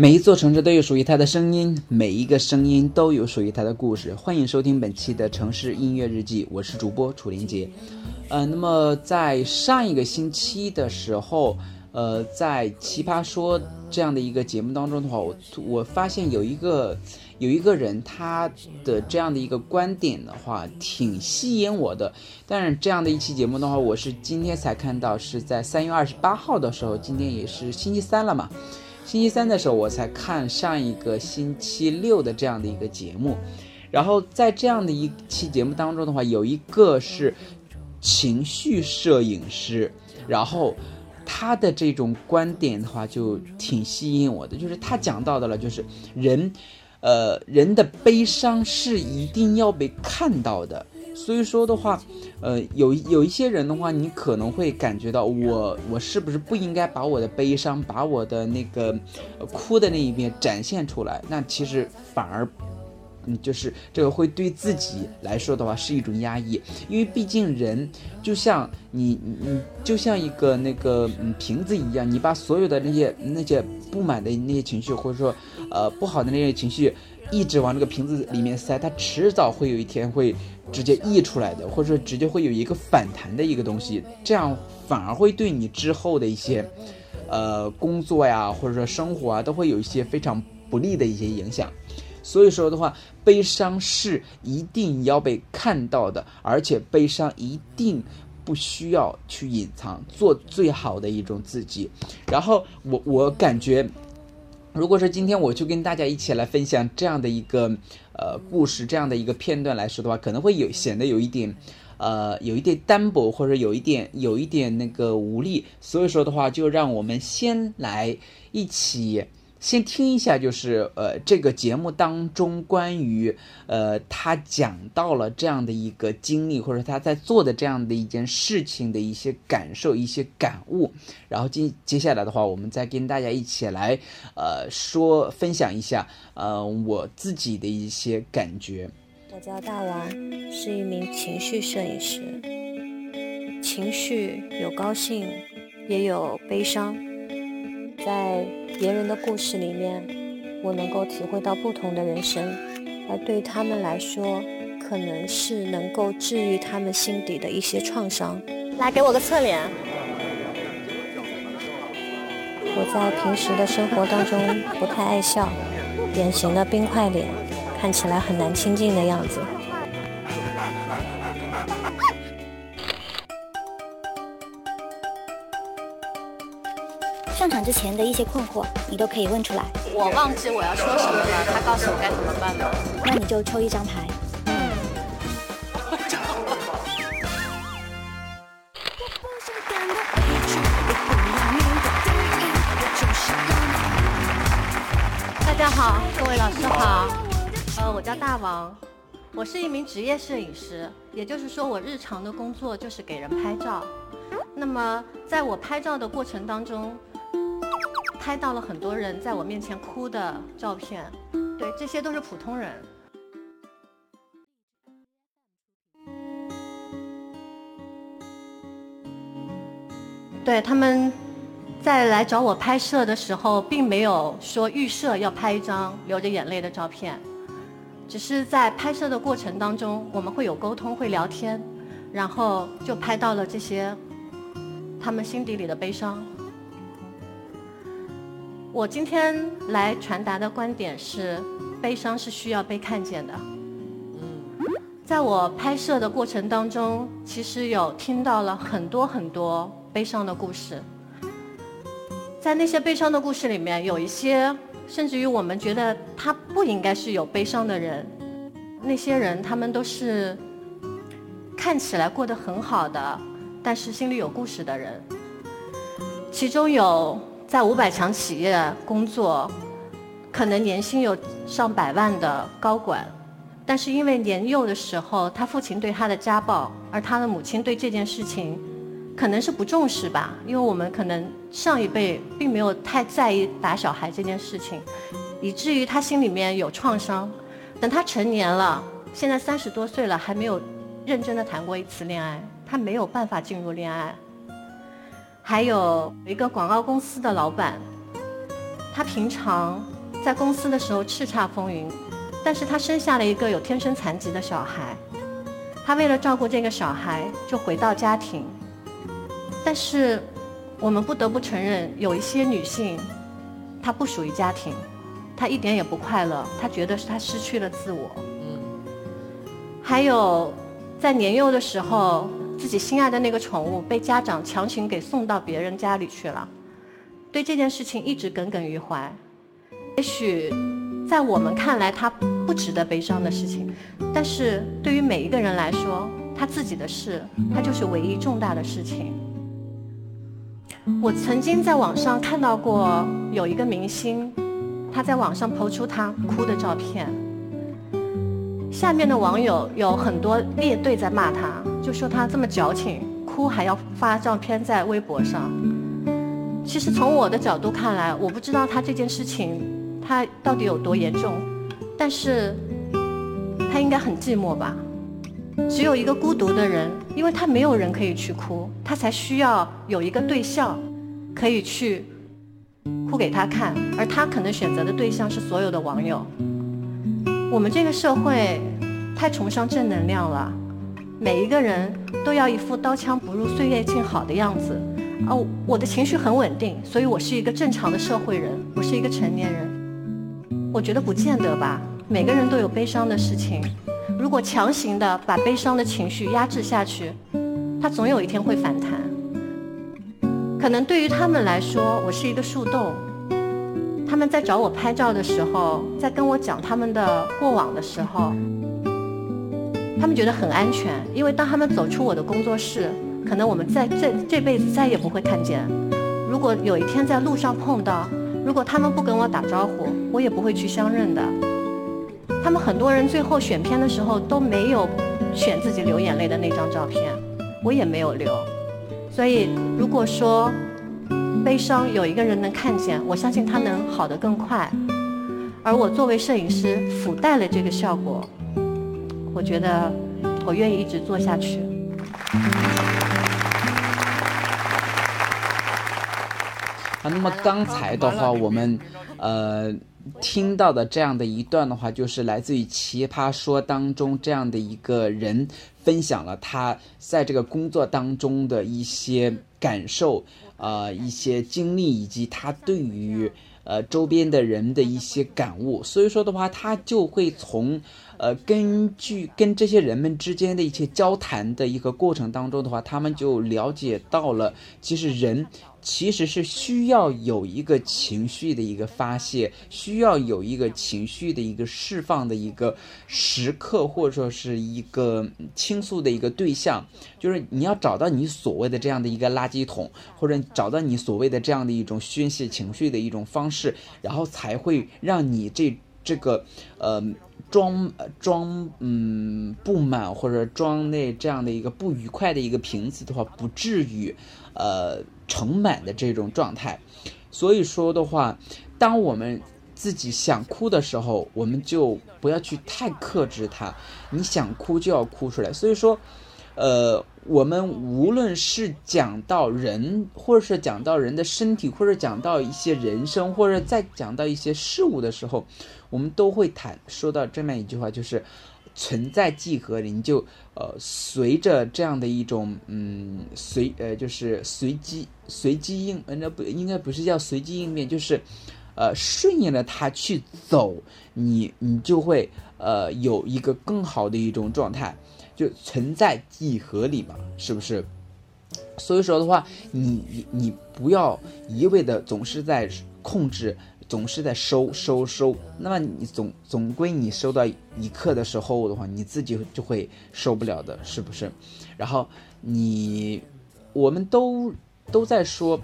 每一座城市都有属于它的声音，每一个声音都有属于它的故事。欢迎收听本期的城市音乐日记，我是主播楚林杰。呃，那么在上一个星期的时候，呃，在奇葩说这样的一个节目当中的话，我我发现有一个有一个人他的这样的一个观点的话，挺吸引我的。但是这样的一期节目的话，我是今天才看到，是在三月二十八号的时候，今天也是星期三了嘛。星期三的时候，我才看上一个星期六的这样的一个节目，然后在这样的一期节目当中的话，有一个是情绪摄影师，然后他的这种观点的话就挺吸引我的，就是他讲到的了，就是人，呃，人的悲伤是一定要被看到的。所以说的话，呃，有有一些人的话，你可能会感觉到我我是不是不应该把我的悲伤，把我的那个哭的那一面展现出来？那其实反而，嗯，就是这个会对自己来说的话是一种压抑，因为毕竟人就像你你就像一个那个嗯瓶子一样，你把所有的那些那些不满的那些情绪，或者说呃不好的那些情绪。一直往这个瓶子里面塞，它迟早会有一天会直接溢出来的，或者说直接会有一个反弹的一个东西，这样反而会对你之后的一些，呃，工作呀，或者说生活啊，都会有一些非常不利的一些影响。所以说的话，悲伤是一定要被看到的，而且悲伤一定不需要去隐藏，做最好的一种自己。然后我我感觉。如果说今天我去跟大家一起来分享这样的一个呃故事，这样的一个片段来说的话，可能会有显得有一点，呃，有一点单薄，或者有一点有一点那个无力。所以说的话，就让我们先来一起。先听一下，就是呃，这个节目当中关于呃他讲到了这样的一个经历，或者他在做的这样的一件事情的一些感受、一些感悟。然后接接下来的话，我们再跟大家一起来呃说分享一下呃我自己的一些感觉。我叫大王，是一名情绪摄影师。情绪有高兴，也有悲伤，在。别人的故事里面，我能够体会到不同的人生，而对他们来说，可能是能够治愈他们心底的一些创伤。来，给我个侧脸。我在平时的生活当中不太爱笑，典型的冰块脸，看起来很难亲近的样子。之前的一些困惑，你都可以问出来。我忘记我要说什么了，他告诉我该怎么办了。那你就抽一张牌。嗯。大家好，各位老师好。呃，我叫大王，我是一名职业摄影师，也就是说我日常的工作就是给人拍照。那么在我拍照的过程当中，拍到了很多人在我面前哭的照片，对，这些都是普通人。对他们在来找我拍摄的时候，并没有说预设要拍一张流着眼泪的照片，只是在拍摄的过程当中，我们会有沟通，会聊天，然后就拍到了这些他们心底里的悲伤。我今天来传达的观点是：悲伤是需要被看见的。在我拍摄的过程当中，其实有听到了很多很多悲伤的故事。在那些悲伤的故事里面，有一些甚至于我们觉得他不应该是有悲伤的人，那些人他们都是看起来过得很好的，但是心里有故事的人。其中有在五百强企业工作，可能年薪有上百万的高管。但是因为年幼的时候，他父亲对他的家暴，而他的母亲对这件事情，可能是不重视吧。因为我们可能上一辈并没有太在意打小孩这件事情，以至于他心里面有创伤。等他成年了，现在三十多岁了，还没有认真的谈过一次恋爱，他没有办法进入恋爱。还有一个广告公司的老板，他平常在公司的时候叱咤风云。但是他生下了一个有天生残疾的小孩，他为了照顾这个小孩，就回到家庭。但是，我们不得不承认，有一些女性，她不属于家庭，她一点也不快乐，她觉得是她失去了自我。嗯。还有，在年幼的时候，自己心爱的那个宠物被家长强行给送到别人家里去了，对这件事情一直耿耿于怀。也许。在我们看来，他不值得悲伤的事情，但是对于每一个人来说，他自己的事，他就是唯一重大的事情。我曾经在网上看到过有一个明星，他在网上抛出他哭的照片，下面的网友有很多列队在骂他，就说他这么矫情，哭还要发照片在微博上。其实从我的角度看来，我不知道他这件事情。他到底有多严重？但是，他应该很寂寞吧？只有一个孤独的人，因为他没有人可以去哭，他才需要有一个对象，可以去哭给他看。而他可能选择的对象是所有的网友。我们这个社会太崇尚正能量了，每一个人都要一副刀枪不入、岁月静好的样子。哦，我的情绪很稳定，所以我是一个正常的社会人，我是一个成年人。我觉得不见得吧，每个人都有悲伤的事情。如果强行的把悲伤的情绪压制下去，它总有一天会反弹。可能对于他们来说，我是一个树洞。他们在找我拍照的时候，在跟我讲他们的过往的时候，他们觉得很安全，因为当他们走出我的工作室，可能我们在这这辈子再也不会看见。如果有一天在路上碰到，如果他们不跟我打招呼，我也不会去相认的。他们很多人最后选片的时候都没有选自己流眼泪的那张照片，我也没有留。所以，如果说悲伤有一个人能看见，我相信他能好得更快。而我作为摄影师，附带了这个效果，我觉得我愿意一直做下去。啊，那么刚才的话，我们呃听到的这样的一段的话，就是来自于《奇葩说》当中这样的一个人分享了他在这个工作当中的一些感受，呃，一些经历，以及他对于呃周边的人的一些感悟。所以说的话，他就会从呃根据跟这些人们之间的一些交谈的一个过程当中的话，他们就了解到了，其实人。其实是需要有一个情绪的一个发泄，需要有一个情绪的一个释放的一个时刻，或者说是一个倾诉的一个对象。就是你要找到你所谓的这样的一个垃圾桶，或者找到你所谓的这样的一种宣泄情绪的一种方式，然后才会让你这这个呃装装嗯不满或者装那这样的一个不愉快的一个瓶子的话，不至于呃。盛满的这种状态，所以说的话，当我们自己想哭的时候，我们就不要去太克制它。你想哭就要哭出来。所以说，呃，我们无论是讲到人，或者是讲到人的身体，或者讲到一些人生，或者再讲到一些事物的时候，我们都会谈说到这么一句话，就是。存在即合理，你就呃随着这样的一种嗯随呃就是随机随机应呃那不应该不是叫随机应变，就是呃顺应着它去走，你你就会呃有一个更好的一种状态，就存在即合理嘛，是不是？所以说的话，你你你不要一味的总是在控制。总是在收收收，那么你总总归你收到一刻的时候的话，你自己就会受不了的，是不是？然后你，我们都都在说，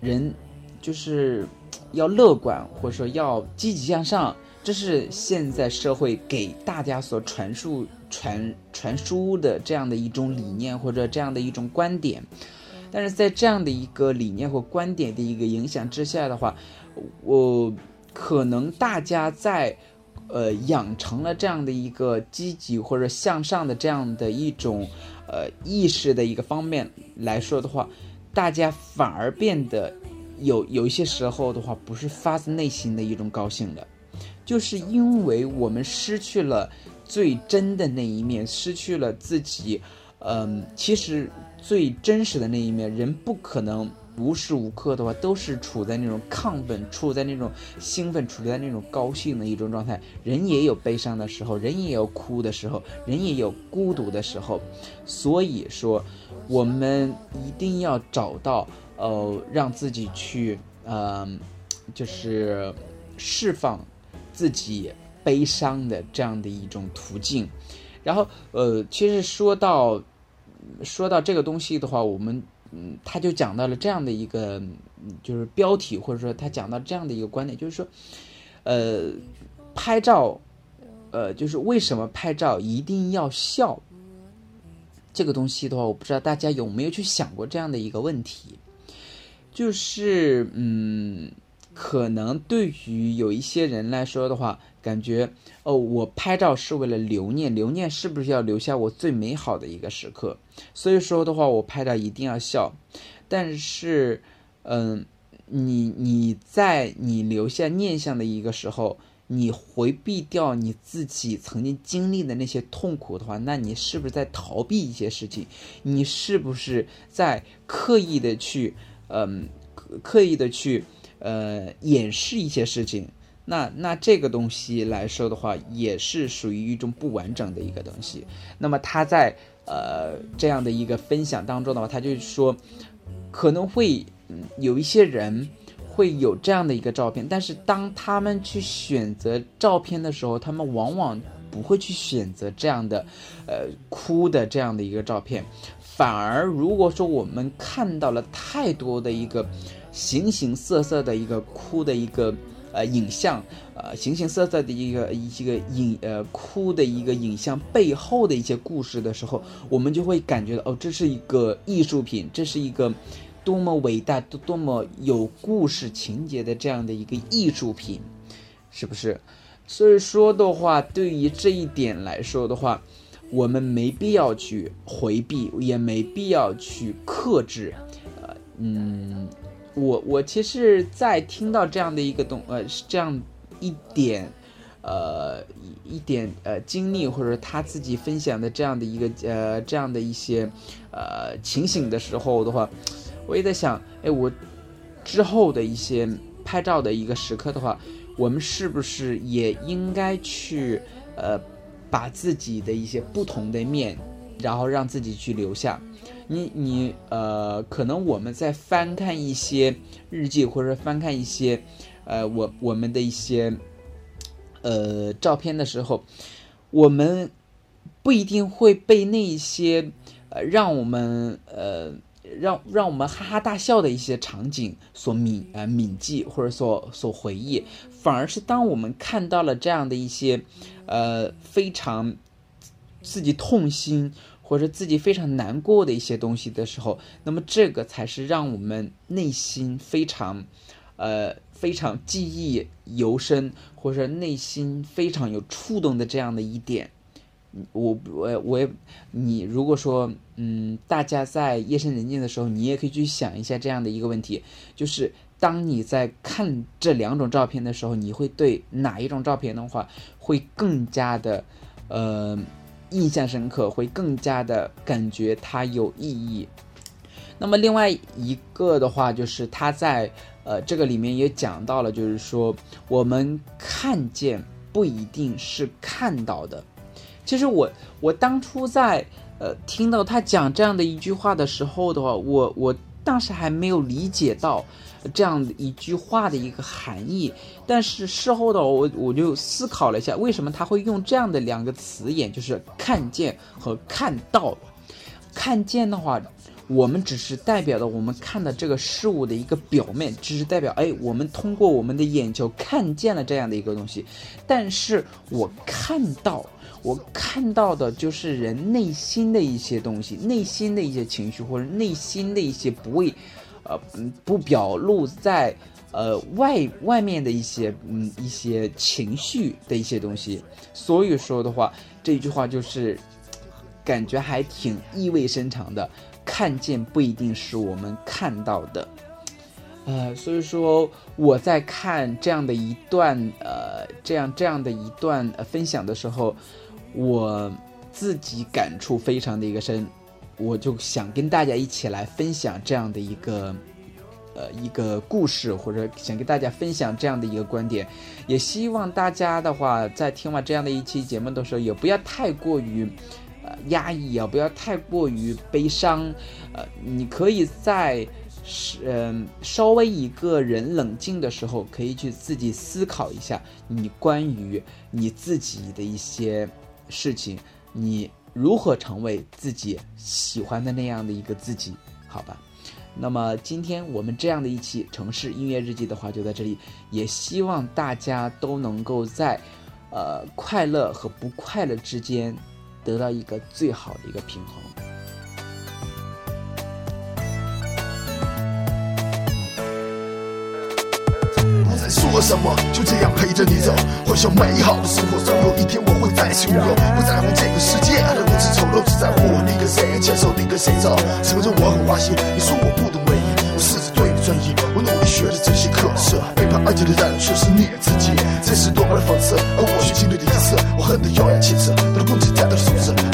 人就是要乐观，或者说要积极向上，这是现在社会给大家所传输传传输的这样的一种理念或者这样的一种观点。但是在这样的一个理念或观点的一个影响之下的话，我可能大家在，呃，养成了这样的一个积极或者向上的这样的一种，呃，意识的一个方面来说的话，大家反而变得有有一些时候的话，不是发自内心的一种高兴的，就是因为我们失去了最真的那一面，失去了自己，嗯，其实最真实的那一面，人不可能。无时无刻的话都是处在那种亢奋、处在那种兴奋、处在那种高兴的一种状态。人也有悲伤的时候，人也有哭的时候，人也有孤独的时候。所以说，我们一定要找到呃，让自己去呃，就是释放自己悲伤的这样的一种途径。然后呃，其实说到说到这个东西的话，我们。嗯，他就讲到了这样的一个，就是标题，或者说他讲到这样的一个观点，就是说，呃，拍照，呃，就是为什么拍照一定要笑？这个东西的话，我不知道大家有没有去想过这样的一个问题，就是嗯。可能对于有一些人来说的话，感觉哦，我拍照是为了留念，留念是不是要留下我最美好的一个时刻？所以说的话，我拍照一定要笑。但是，嗯，你你在你留下念想的一个时候，你回避掉你自己曾经经历的那些痛苦的话，那你是不是在逃避一些事情？你是不是在刻意的去，嗯，刻意的去？呃，掩饰一些事情，那那这个东西来说的话，也是属于一种不完整的一个东西。那么他在呃这样的一个分享当中的话，他就说，可能会有一些人会有这样的一个照片，但是当他们去选择照片的时候，他们往往不会去选择这样的呃哭的这样的一个照片，反而如果说我们看到了太多的一个。形形色色的一个哭的一个呃影像，呃形形色色的一个一个影呃哭的一个影像背后的一些故事的时候，我们就会感觉到哦，这是一个艺术品，这是一个多么伟大、多多么有故事情节的这样的一个艺术品，是不是？所以说的话，对于这一点来说的话，我们没必要去回避，也没必要去克制，呃嗯。我我其实，在听到这样的一个东呃是这样一点，呃一点呃经历或者他自己分享的这样的一个呃这样的一些呃情形的时候的话，我也在想，哎，我之后的一些拍照的一个时刻的话，我们是不是也应该去呃把自己的一些不同的面，然后让自己去留下。你你呃，可能我们在翻看一些日记，或者翻看一些，呃，我我们的一些，呃，照片的时候，我们不一定会被那些呃让我们呃让让我们哈哈大笑的一些场景所铭呃铭记或者所所回忆，反而是当我们看到了这样的一些呃非常自己痛心。或者自己非常难过的一些东西的时候，那么这个才是让我们内心非常，呃，非常记忆犹深，或者内心非常有触动的这样的一点。我我我也，你如果说，嗯，大家在夜深人静的时候，你也可以去想一下这样的一个问题，就是当你在看这两种照片的时候，你会对哪一种照片的话，会更加的，呃。印象深刻，会更加的感觉它有意义。那么另外一个的话，就是他在呃这个里面也讲到了，就是说我们看见不一定是看到的。其实我我当初在呃听到他讲这样的一句话的时候的话，我我当时还没有理解到这样的一句话的一个含义。但是事后的我我就思考了一下，为什么他会用这样的两个词眼，就是看见和看到。看见的话，我们只是代表了我们看的这个事物的一个表面，只是代表哎，我们通过我们的眼球看见了这样的一个东西。但是我看到。我看到的就是人内心的一些东西，内心的一些情绪，或者内心的一些不为，呃，不表露在呃外外面的一些嗯一些情绪的一些东西。所以说的话，这句话就是感觉还挺意味深长的。看见不一定是我们看到的，呃，所以说我在看这样的一段呃这样这样的一段呃分享的时候。我自己感触非常的一个深，我就想跟大家一起来分享这样的一个，呃，一个故事，或者想跟大家分享这样的一个观点，也希望大家的话，在听完这样的一期节目的时候，也不要太过于，呃，压抑啊，不要太过于悲伤，呃，你可以在是嗯稍微一个人冷静的时候，可以去自己思考一下你关于你自己的一些。事情，你如何成为自己喜欢的那样的一个自己？好吧，那么今天我们这样的一期城市音乐日记的话就在这里，也希望大家都能够在，呃，快乐和不快乐之间得到一个最好的一个平衡。说什么？就这样陪着你走，幻想美好的生活。总有一天我会再次拥有，不在乎这个世界的如此丑陋，只在乎你跟谁牵手，你跟谁走。承认我很花心，你说我不懂唯一，我试着对你专一，我努力学着珍惜可是。背叛爱情的人却是你自己，这是多么的讽刺。而我却经历的一次，我恨得咬牙切齿，得了攻击，再得了数字。翻开手机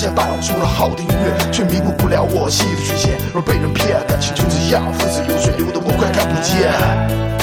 现导出了好的音乐，却弥补不了我心里的缺陷。而被人骗，感情就这样，分子流水流的我快看不见。